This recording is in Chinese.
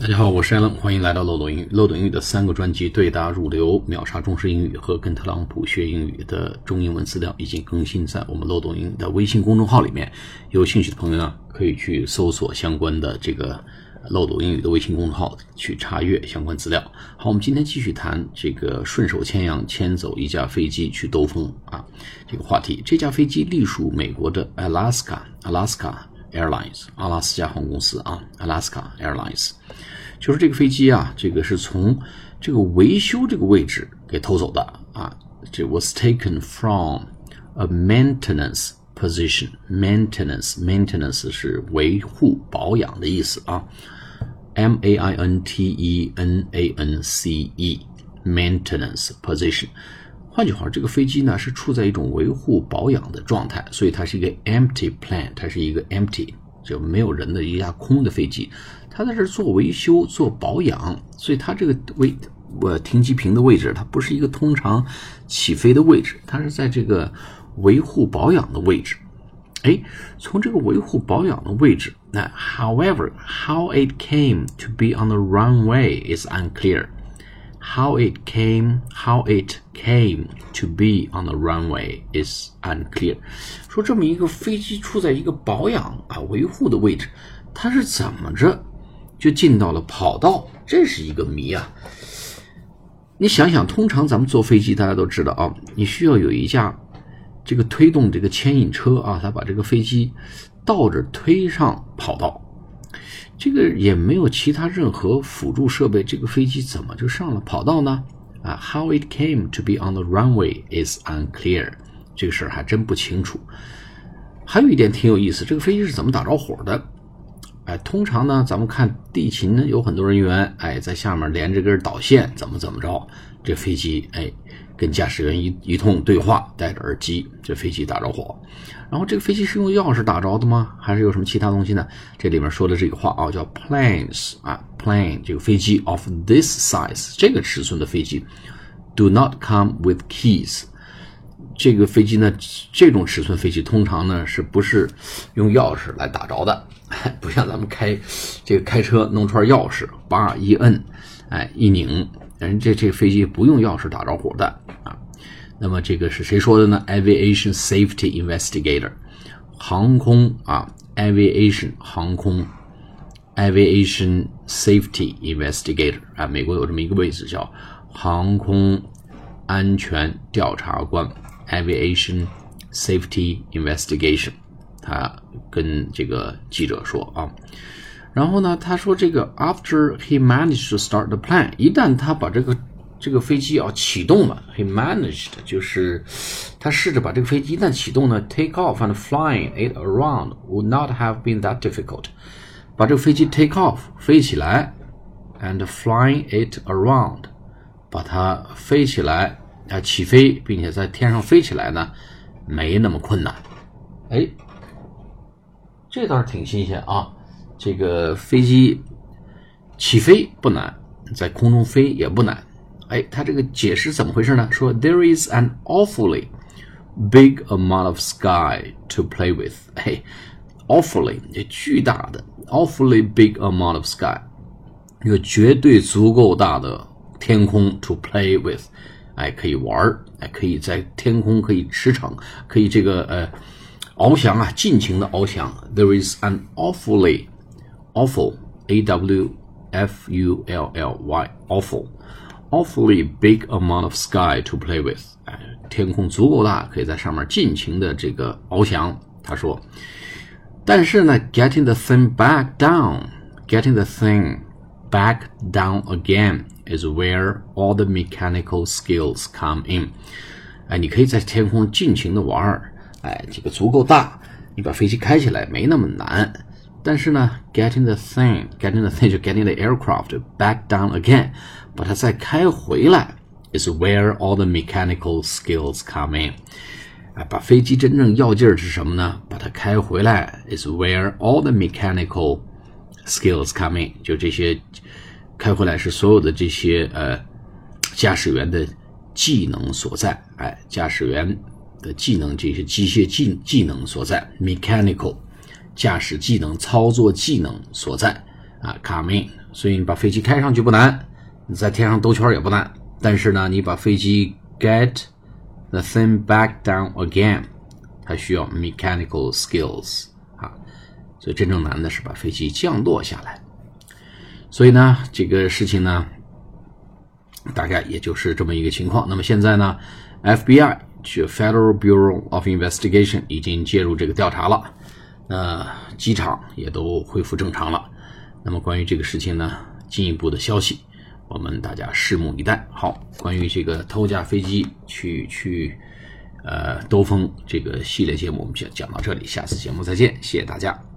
大家好，我是艾伦，欢迎来到漏斗英语。漏斗英语的三个专辑对答如流、秒杀中式英语和跟特朗普学英语的中英文资料已经更新在我们漏斗英语的微信公众号里面。有兴趣的朋友呢，可以去搜索相关的这个漏斗英语的微信公众号去查阅相关资料。好，我们今天继续谈这个顺手牵羊牵走一架飞机去兜风啊这个话题。这架飞机隶属美国的 Alaska，Alaska。Airlines 阿拉斯加航空公司啊，Alaska Airlines，就是这个飞机啊，这个是从这个维修这个位置给偷走的啊，这 was taken from a maintenance position。maintenance maintenance 是维护保养的意思啊，M A I N T E N A N C E maintenance position。 换句话，这个飞机呢是处在一种维护保养的状态，所以它是一个 empty plane，它是一个 empty 就没有人的一架空的飞机，它在这做维修做保养，所以它这个位呃停机坪的位置，它不是一个通常起飞的位置，它是在这个维护保养的位置。哎，从这个维护保养的位置，那 however how it came to be on the runway is unclear。How it came, how it came to be on the runway is unclear。说这么一个飞机处在一个保养啊维护的位置，它是怎么着就进到了跑道？这是一个谜啊！你想想，通常咱们坐飞机，大家都知道啊，你需要有一架这个推动这个牵引车啊，它把这个飞机倒着推上跑道。这个也没有其他任何辅助设备，这个飞机怎么就上了跑道呢？啊，How it came to be on the runway is unclear，这个事儿还真不清楚。还有一点挺有意思，这个飞机是怎么打着火的？通常呢，咱们看地勤呢，有很多人员，哎，在下面连着根导线，怎么怎么着，这飞机哎。跟驾驶员一一通对话，戴着耳机，这飞机打着火。然后这个飞机是用钥匙打着的吗？还是有什么其他东西呢？这里面说的这个话啊，叫 planes 啊，plane 这个飞机 of this size 这个尺寸的飞机 do not come with keys。这个飞机呢，这种尺寸飞机通常呢是不是用钥匙来打着的？不像咱们开这个开车弄串钥匙，叭一摁，哎一拧。人这这飞机不用钥匙打着火的啊，那么这个是谁说的呢？Aviation Safety Investigator，航空啊，Aviation 航空，Aviation Safety Investigator 啊，美国有这么一个位置叫航空安全调查官，Aviation Safety Investigation，他跟这个记者说啊。然后呢，他说这个 after he managed to start the plane，一旦他把这个这个飞机啊启动了，he managed 就是他试着把这个飞机一旦启动呢，take off and flying it around would not have been that difficult。把这个飞机 take off 飞起来，and flying it around，把它飞起来啊起飞，并且在天上飞起来呢，没那么困难。哎，这倒是挺新鲜啊。这个飞机起飞不难，在空中飞也不难。哎，他这个解释怎么回事呢？说 There is an awfully big amount of sky to play with。嘿，awfully 巨大的，awfully big amount of sky，一个绝对足够大的天空 to play with。哎，可以玩儿，哎，可以在天空可以驰骋，可以这个呃翱翔啊，尽情的翱翔。There is an awfully awful, a w f u l l y, awful, awfully big amount of sky to play with。哎，天空足够大，可以在上面尽情的这个翱翔。他说，但是呢，getting the thing back down, getting the thing back down again is where all the mechanical skills come in。哎，你可以在天空尽情的玩儿， 哎，这个足够大，你把飞机开起来没那么难。但是呢，getting the thing，getting the thing 就 getting the aircraft back down again，把它再开回来，is where all the mechanical skills come in。啊，把飞机真正要劲儿是什么呢？把它开回来，is where all the mechanical skills come in。就这些开回来是所有的这些呃驾驶员的技能所在。哎，驾驶员的技能，这些机械技技能所在，mechanical。驾驶技能、操作技能所在啊，come in。所以你把飞机开上去不难，你在天上兜圈也不难。但是呢，你把飞机 get the thing back down again，它需要 mechanical skills 啊。所以真正难的是把飞机降落下来。所以呢，这个事情呢，大概也就是这么一个情况。那么现在呢，FBI 去 Federal Bureau of Investigation 已经介入这个调查了，呃，机场也都恢复正常了。那么关于这个事情呢，进一步的消息，我们大家拭目以待。好，关于这个偷架飞机去去呃兜风这个系列节目，我们就讲到这里，下次节目再见，谢谢大家。